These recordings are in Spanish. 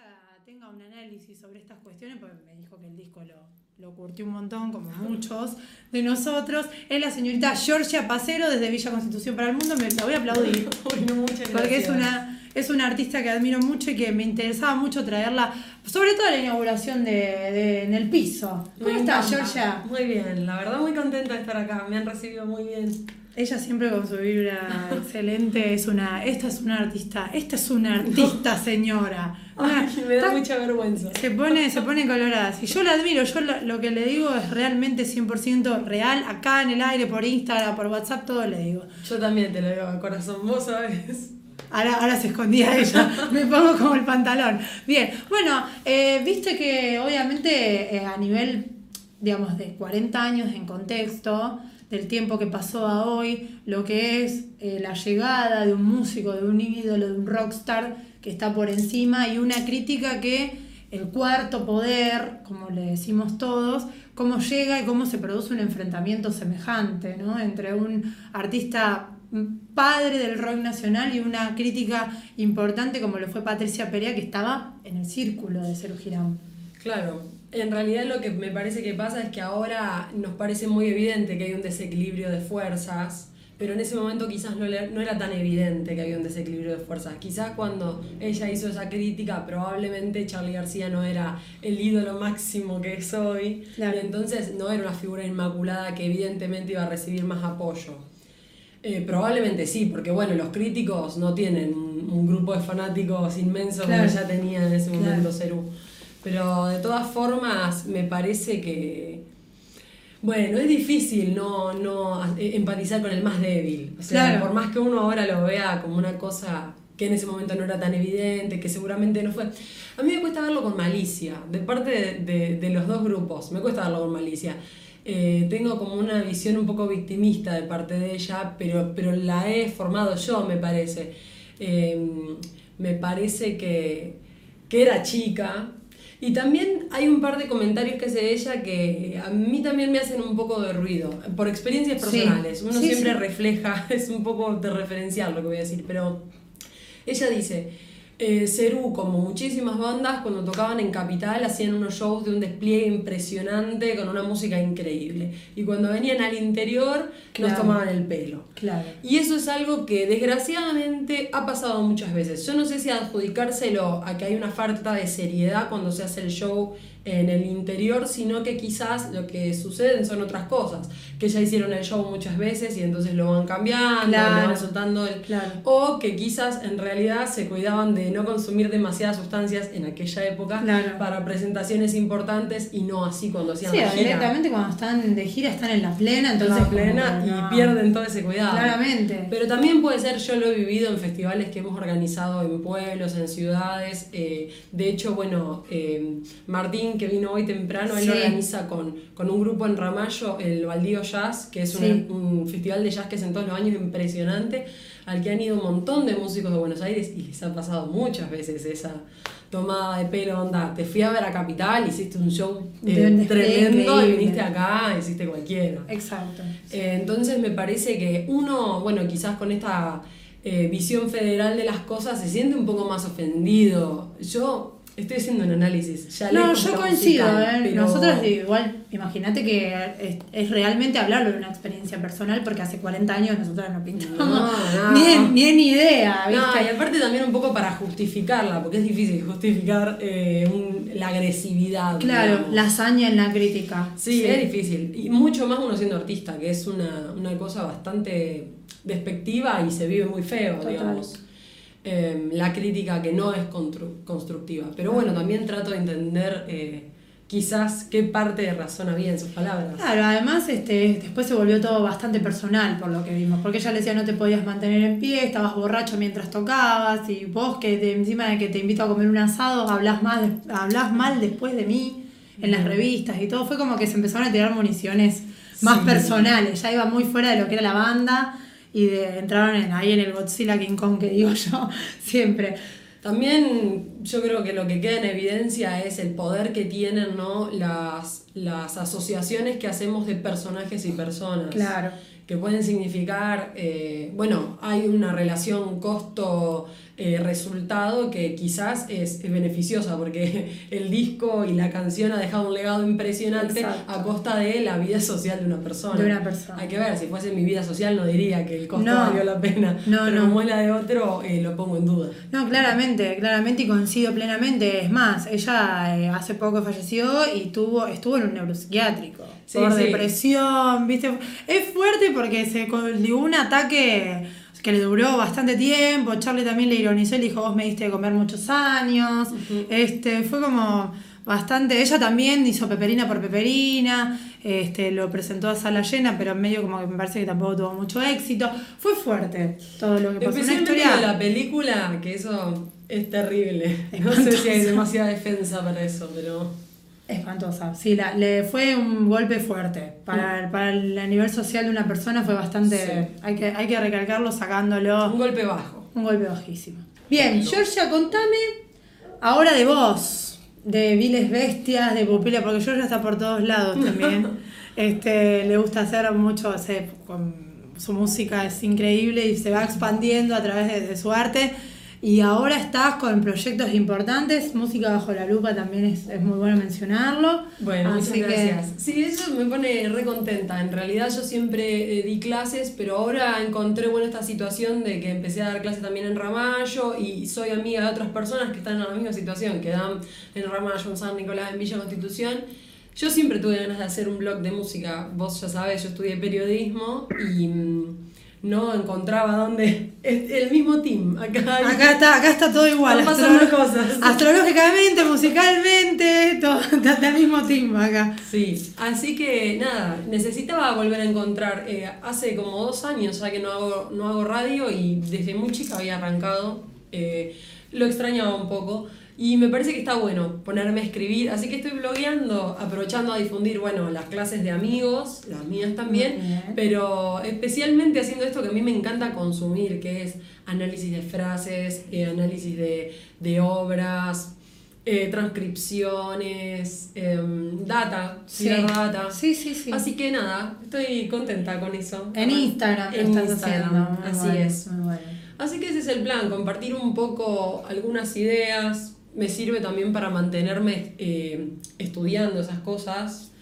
ella tenga un análisis sobre estas cuestiones, porque me dijo que el disco lo, lo curtió un montón, como muchos de nosotros, es la señorita Georgia Pacero desde Villa Constitución para el Mundo. Me la voy a aplaudir. porque es una, es una artista que admiro mucho y que me interesaba mucho traerla, sobre todo a la inauguración de, en el piso. ¿Cómo estás, Georgia? Muy bien, la verdad muy contenta de estar acá, me han recibido muy bien. Ella siempre con su vibra excelente es una, esta es una artista, esta es una artista señora. me da mucha vergüenza. Se pone, se pone colorada. Si yo la admiro, yo lo, que le digo es realmente 100% real, acá en el aire, por Instagram, por WhatsApp, todo le digo. Yo también te lo digo, corazón, vos sabes. Ahora, ahora se escondía ella, me pongo como el pantalón. Bien, bueno, eh, viste que obviamente eh, a nivel, digamos, de 40 años en contexto, del tiempo que pasó a hoy, lo que es eh, la llegada de un músico, de un ídolo, de un rockstar que está por encima y una crítica que el cuarto poder, como le decimos todos, cómo llega y cómo se produce un enfrentamiento semejante ¿no? entre un artista padre del rock nacional y una crítica importante como lo fue Patricia Perea que estaba en el círculo de Cero Girán. Claro, en realidad lo que me parece que pasa es que ahora nos parece muy evidente que hay un desequilibrio de fuerzas, pero en ese momento quizás no, era tan evidente que había un desequilibrio de fuerzas. Quizás cuando ella hizo esa crítica, probablemente Charlie García no era el ídolo máximo que es hoy, y entonces no era una figura inmaculada que evidentemente iba a recibir más apoyo. Eh, probablemente sí, porque bueno, los críticos no tienen un, grupo de fanáticos inmenso como ya tenía en ese momento Cerú. Pero de todas formas, me parece que. Bueno, es difícil no, no empatizar con el más débil. O sea, por más que uno ahora lo vea como una cosa que en ese momento no era tan evidente, que seguramente no fue. A mí me cuesta verlo con malicia, de parte de, los dos grupos, me cuesta verlo con malicia. Eh, tengo como una visión un poco victimista de parte de ella, pero, pero la he formado yo, me parece. Eh, me parece que, que era chica, y también hay un par de comentarios que hace ella que a mí también me hacen un poco de ruido, por experiencias personales. Uno siempre refleja, es un poco de referencial lo que voy a decir, pero ella dice, eh, Cerú, como muchísimas bandas, cuando tocaban en Capital hacían unos shows de un despliegue impresionante con una música increíble. Y cuando venían al interior nos tomaban el pelo. Claro. Y eso es algo que desgraciadamente ha pasado muchas veces. Yo no sé si adjudicárselo a que hay una falta de seriedad cuando se hace el show en el interior, sino que quizás lo que suceden son otras cosas, que ya hicieron el show muchas veces y entonces lo van cambiando, lo van soltando, el... o que quizás en realidad se cuidaban de no consumir demasiadas sustancias en aquella época para presentaciones importantes y no así cuando hacían la gira. directamente cuando están de gira están en la plena, entonces plena y pierden todo ese cuidado. Claramente. Pero también puede ser, yo lo he vivido en festivales que hemos organizado en pueblos, en ciudades, eh, de hecho, bueno, eh, Martín que vino hoy temprano, él organiza con, con, un grupo en Ramallo el Baldío Jazz, que es un, festival de jazz que es en todos los años impresionante, al que han ido un montón de músicos de Buenos Aires y les ha pasado muchas veces esa tomada de pelo, onda, te fui a ver a Capital, hiciste un show eh, tremendo y viniste acá, hiciste cualquiera. Exacto. Eh, entonces me parece que uno, bueno, quizás con esta... Eh, visión federal de las cosas se siente un poco más ofendido. Yo Estoy haciendo un análisis. Ya no, yo coincido. ¿eh? Nosotros igual, imagínate que es, realmente hablarlo de una experiencia personal porque hace 40 años nosotros no pintamos Ni, en, idea. ¿viste? y aparte también un poco para justificarla, porque es difícil justificar eh, la agresividad. Claro, la hazaña en la crítica. Sí, es difícil. Y mucho más uno siendo artista, que es una, una cosa bastante despectiva y se vive muy feo, digamos. Em, la crítica que no es constructiva. Pero bueno, también trato de entender eh, quizás qué parte de razón había en sus palabras. Claro, además este, después se volvió todo bastante personal por lo que vimos, porque ella le decía no te podías mantener en pie, estabas borracho mientras tocabas y vos que encima de que te invito a comer un asado hablas, más, hablas mal después de mí en las revistas y todo, fue como que se empezaron a tirar municiones más personales, ya iba muy fuera de lo que era la banda y de, entraron en, ahí en el Godzilla King Kong que digo yo siempre. También yo creo que lo que queda en evidencia es el poder que tienen ¿no? las, las asociaciones que hacemos de personajes y personas. Claro. Que pueden significar, eh, bueno, hay una relación costo eh, resultado que quizás es, es, beneficiosa porque el disco y la canción ha dejado un legado impresionante a costa de la vida social de una persona. De una persona. Hay que ver, si fuese mi vida social no diría que el costo valió la pena, no, pero como es la de otro, eh, lo pongo en duda. No, claramente, claramente y coincido plenamente. Es más, ella eh, hace poco falleció y tuvo, estuvo en un neuropsiquiátrico por depresión, ¿viste? Es fuerte porque se dio un ataque que le duró bastante tiempo. Charlie también le ironizó y le dijo, vos me diste de comer muchos años. Este, fue como bastante. Ella también hizo peperina por peperina, este, lo presentó a sala llena, pero en medio como que me parece que tampoco tuvo mucho éxito. Fue fuerte todo lo que pasó. Especialmente historia... la película, que eso es terrible. No sé si hay demasiada defensa para eso, pero. Espantosa. Sí, la, le fue un golpe fuerte. Para, mm. para el, nivel social de una persona fue bastante. Hay, que, hay que recalcarlo sacándolo. Un golpe bajo. Un golpe bajísimo. Bien, Georgia, contame ahora de vos, de Viles Bestias, de Pupila, porque Georgia está por todos lados también. este, le gusta hacer mucho, con, su música es increíble y se va expandiendo a través de su arte. Y ahora estás con proyectos importantes, Música Bajo la Lupa también es, muy bueno mencionarlo. Bueno, muchas gracias. Sí, eso me pone re contenta. En realidad yo siempre eh, di clases, pero ahora encontré bueno esta situación de que empecé a dar clases también en Ramallo y soy amiga de otras personas que están en la misma situación, que dan en Ramallo, en San Nicolás, en Villa Constitución. Yo siempre tuve ganas de hacer un blog de música. Vos ya sabés, yo estudié periodismo y mm, no encontraba dónde. El mismo team. Acá, acá, está, acá está todo igual. pasando cosas. Astrológicamente, musicalmente, todo está el mismo team acá. Sí, así que nada, necesitaba volver a encontrar. Eh, hace como dos años ya que no hago, no hago radio y desde muy chica había arrancado. Eh, lo extrañaba un poco. Y me parece que está bueno ponerme a escribir, así que estoy blogueando, aprovechando a difundir, bueno, las clases de amigos, las mías también, pero especialmente haciendo esto que a mí me encanta consumir, que es análisis de frases, eh, análisis de, obras, eh, transcripciones, em, data, sí. data. Sí, sí, sí. Así que nada, estoy contenta con eso. En Instagram, en Instagram, así es. Así que ese es el plan, compartir un poco algunas ideas, me sirve también para mantenerme eh, estudiando esas cosas.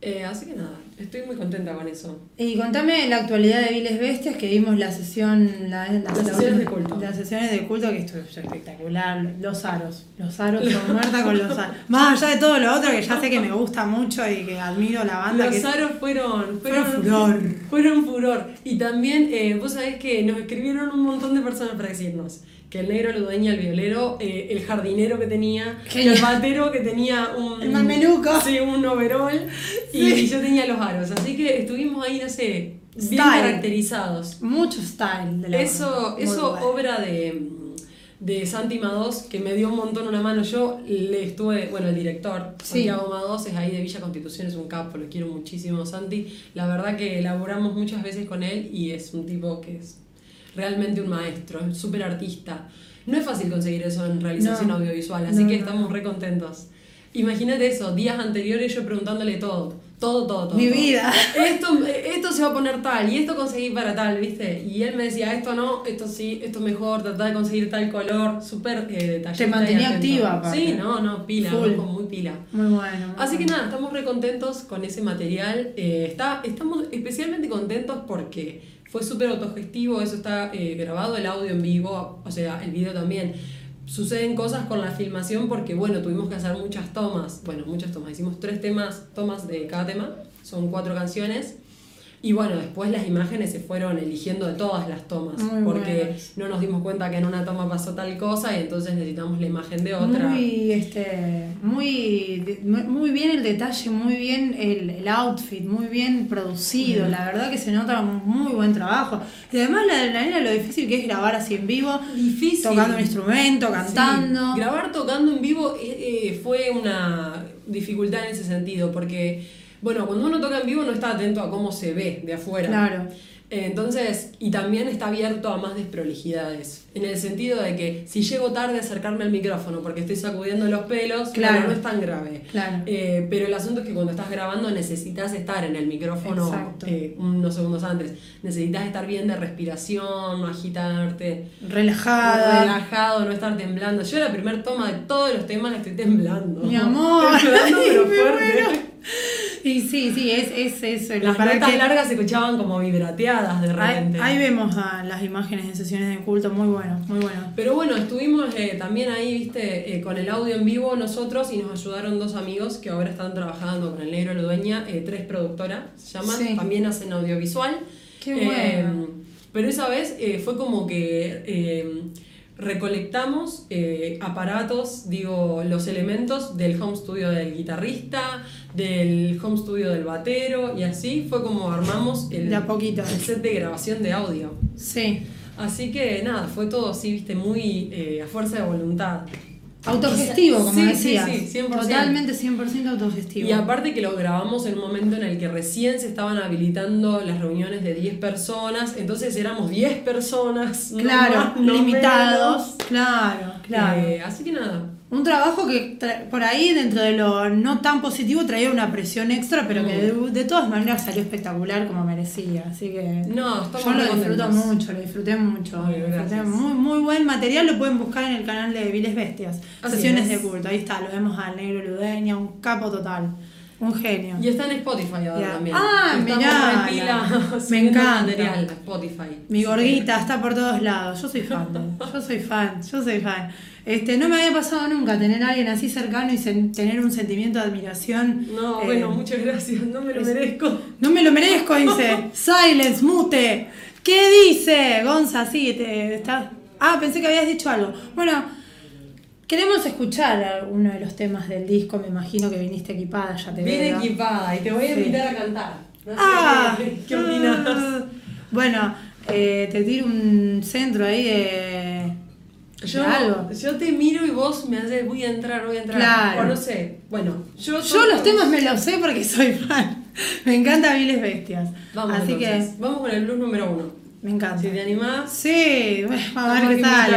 Eh, así que nada, estoy muy contenta con eso. Y contame la actualidad de Viles Bestias, que vimos la sesión, la, las sesiones de culto. Las sesiones de culto, que estuvo espectacular. Los aros, los aros, son muerta con los aros. Más allá de todo lo otro, que ya sé que me gusta mucho y que admiro la banda. Los aros fueron, fueron, furor. Fueron furor. Y también, eh, vos sabés que nos escribieron un montón de personas para decirnos que el negro lo dueña el violero, eh, el jardinero que tenía, el batero que tenía un... El mameluco. Sí, un overall, y yo tenía los aros. Así que estuvimos ahí, no sé, bien caracterizados. Mucho style de la Eso, eso obra de, de Santi Mados, que me dio un montón una mano. Yo le estuve, bueno, el director, Santiago Mados, es ahí de Villa Constitución, es un capo, lo quiero muchísimo, Santi. La verdad que elaboramos muchas veces con él y es un tipo que es realmente un maestro, es súper artista. No es fácil conseguir eso en realización audiovisual, así que estamos re contentos. Imagínate eso, días anteriores yo preguntándole todo, todo, todo, todo. Mi vida. Esto, esto se va a poner tal y esto conseguí para tal, ¿viste? Y él me decía, esto no, esto sí, esto mejor, tratar de conseguir tal color, súper eh, detallado. Te mantenía activa, Sí, no, no, pila, muy pila. Muy bueno. Así que nada, estamos re contentos con ese material. Eh, está, estamos especialmente contentos porque fue súper autogestivo, eso está eh, grabado, el audio en vivo, o sea, el video también. Suceden cosas con la filmación porque, bueno, tuvimos que hacer muchas tomas, bueno, muchas tomas, hicimos tres temas, tomas de cada tema, son cuatro canciones. Y bueno, después las imágenes se fueron eligiendo de todas las tomas, porque no nos dimos cuenta que en una toma pasó tal cosa y entonces necesitamos la imagen de otra. Muy, este, muy, muy bien el detalle, muy bien el, outfit, muy bien producido, la verdad que se nota un muy buen trabajo. Y además la adrenalina, lo difícil que es grabar así en vivo, difícil. tocando un instrumento, cantando. Grabar tocando en vivo eh, eh, fue una dificultad en ese sentido, porque bueno, cuando uno toca en vivo no está atento a cómo se ve de afuera. Claro. Entonces, y también está abierto a más desprolijidades. En el sentido de que si llego tarde a acercarme al micrófono porque estoy sacudiendo los pelos, claro, Claro. no es tan grave. Claro. Eh, pero el asunto es que cuando estás grabando necesitas estar en el micrófono eh, unos segundos antes. Necesitas estar bien de respiración, no agitarte. Relajada. Relajado, no estar temblando. Yo la primer toma de todos los temas la estoy temblando. Mi amor. Temblando, pero fuerte. Y sí, sí, es, es eso. Las para notas que- largas se escuchaban como vibrateadas de repente. ahí vemos a las imágenes de sesiones de culto, muy bueno, muy bueno. Pero bueno, estuvimos eh, también ahí, viste, eh, con el audio en vivo nosotros y nos ayudaron dos amigos que ahora están trabajando con el Negro Ludueña, eh, tres productoras, se llaman, Sí. también hacen audiovisual. Qué Eh, bueno. pero esa vez eh, fue como que eh, recolectamos eh, aparatos, digo, los elementos del home studio del guitarrista, del home studio del batero y así fue como armamos el, De poquito. el set de grabación de audio. Sí. Así que nada, fue todo así, viste, muy eh, a fuerza de voluntad. Autogestivo, como Sí, sí, decías. sí, 100%. Totalmente 100% autogestivo. Y aparte que lo grabamos en un momento en el que recién se estaban habilitando las reuniones de 10 personas, entonces éramos 10 personas. no claro, más, no limitados. menos. Claro, claro. Eh, así que nada. Un trabajo que tra- por ahí, dentro de lo no tan positivo, traía una presión extra, pero que de, de todas maneras salió espectacular como merecía. Así que No, yo lo muy disfruto contentos. mucho, lo disfruté mucho. Lo disfruté. Muy, muy buen material, lo pueden buscar en el canal de Viles Bestias. Así Sesiones es. de culto, ahí está, lo vemos al negro Ludeña, un capo total, un genio. Y está en Spotify ahora Ya. también. Ah, mirá, pila me encanta. material Spotify. Mi gorguita está por todos lados. Yo soy fan. yo soy fan. Yo soy fan. Este, no me había pasado nunca tener a alguien así cercano y tener un sentimiento de admiración. No, eh, bueno, muchas gracias, no me lo es- merezco. No me lo merezco, dice. Silence, mute. ¿Qué dice? Gonza, sí, te, está. Ah, pensé que habías dicho algo. Bueno, queremos escuchar uno de los temas del disco. Me imagino que viniste equipada, ya te Bien veo. equipada y te voy a Sí. invitar a cantar. No sé Ah, qué, qué opinas. Bueno, eh, te tiro un centro ahí de, de Yo, algo. yo te miro y vos me haces, voy a entrar, voy a entrar. Claro. O no sé. Bueno, yo. Yo los temas me los sé porque soy fan. Me encanta Viles Bestias. Vamos Así entonces. Vamos con el blues número uno. que me encanta. Si te animás. Sí, bueno, vamos a ver qué sale.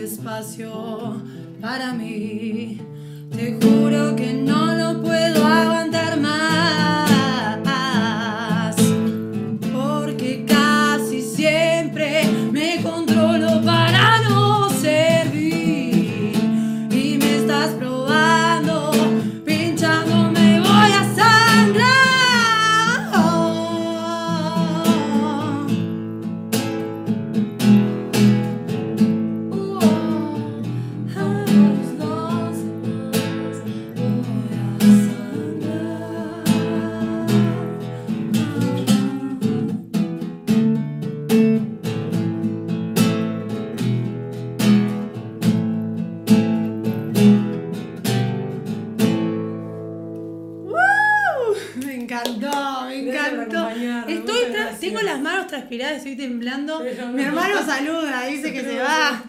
espacio para mí. Te juro que no lo puedo aguantar más. Manos transpiradas, estoy temblando. Pero Mi no. hermano saluda, dice que se va.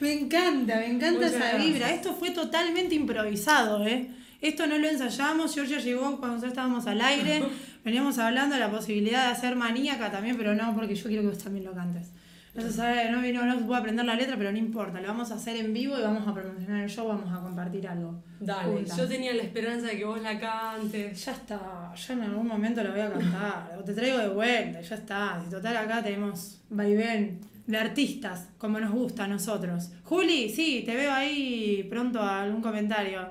Me encanta, me encanta Muchas esa gracias. vibra. Esto fue totalmente improvisado, ¿eh? Esto no lo ensayamos, Georgia llegó cuando nosotros estábamos al aire, veníamos hablando de la posibilidad de hacer maníaca también, pero no, porque yo quiero que vos también lo cantes. No se sabe, no, no, no se puede aprender la letra, pero no importa, lo vamos a hacer en vivo y vamos a promocionar el show, vamos a compartir algo. Dale, juntas. yo tenía la esperanza de que vos la cantes. Ya está, ya en algún momento la voy a cantar, o te traigo de vuelta, ya está. Si total acá tenemos vaivén de artistas, como nos gusta a nosotros. Juli, sí, te veo ahí pronto a algún comentario.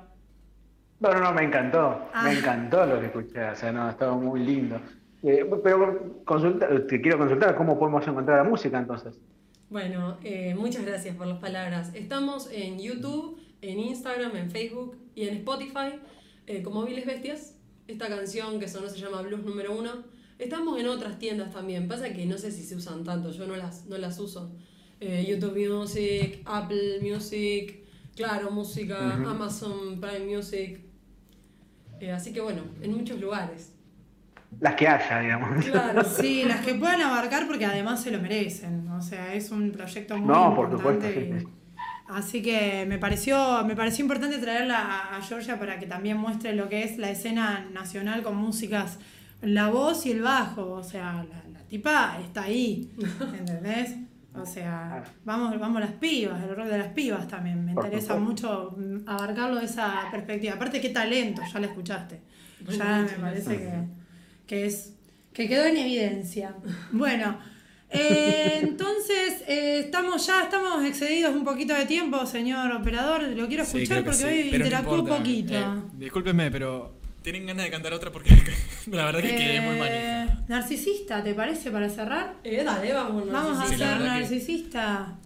No, no, no, me encantó. Ah. Me encantó lo que escuché. O sea, no, estaba muy lindo. Eh, pero consulta, te quiero consultar cómo podemos encontrar la música entonces. Bueno, eh, muchas gracias por las palabras. Estamos en YouTube, en Instagram, en Facebook y en Spotify eh, como Viles Bestias. Esta canción que sonó se llama Blues número uno. Estamos en otras tiendas también. Pasa que no sé si se usan tanto, yo no las, no las uso. Eh, YouTube Music, Apple Music, Claro Música. Amazon Prime Music. Eh, así que bueno, en muchos lugares. Las que haya, digamos. Claro. Sí, las que puedan abarcar porque además se lo merecen. O sea, es un proyecto muy No, por importante. supuesto, sí, y- sí. Así que me pareció, me pareció importante traerla a, a Georgia para que también muestre lo que es la escena nacional con músicas, la voz y el bajo. O sea, la, la tipa está ahí. ¿Entendés? O sea, vamos, vamos las pibas, el rol de las pibas también. Me Por interesa supuesto. mucho mm, abarcarlo de esa perspectiva. Aparte, qué talento, ya la escuchaste. Ya me parece que. Que es que quedó en evidencia. Bueno, eh, entonces eh, estamos ya estamos excedidos un poquito de tiempo, señor operador. Lo quiero escuchar porque sí, hoy pero interactuó un poquito. Eh, discúlpenme, pero ¿tienen ganas de cantar otra? Porque la verdad que quedé muy Eh, manija. narcisista, ¿te parece para cerrar? Eh, dale, vámonos. Vamos a Sí, hacer narcisista.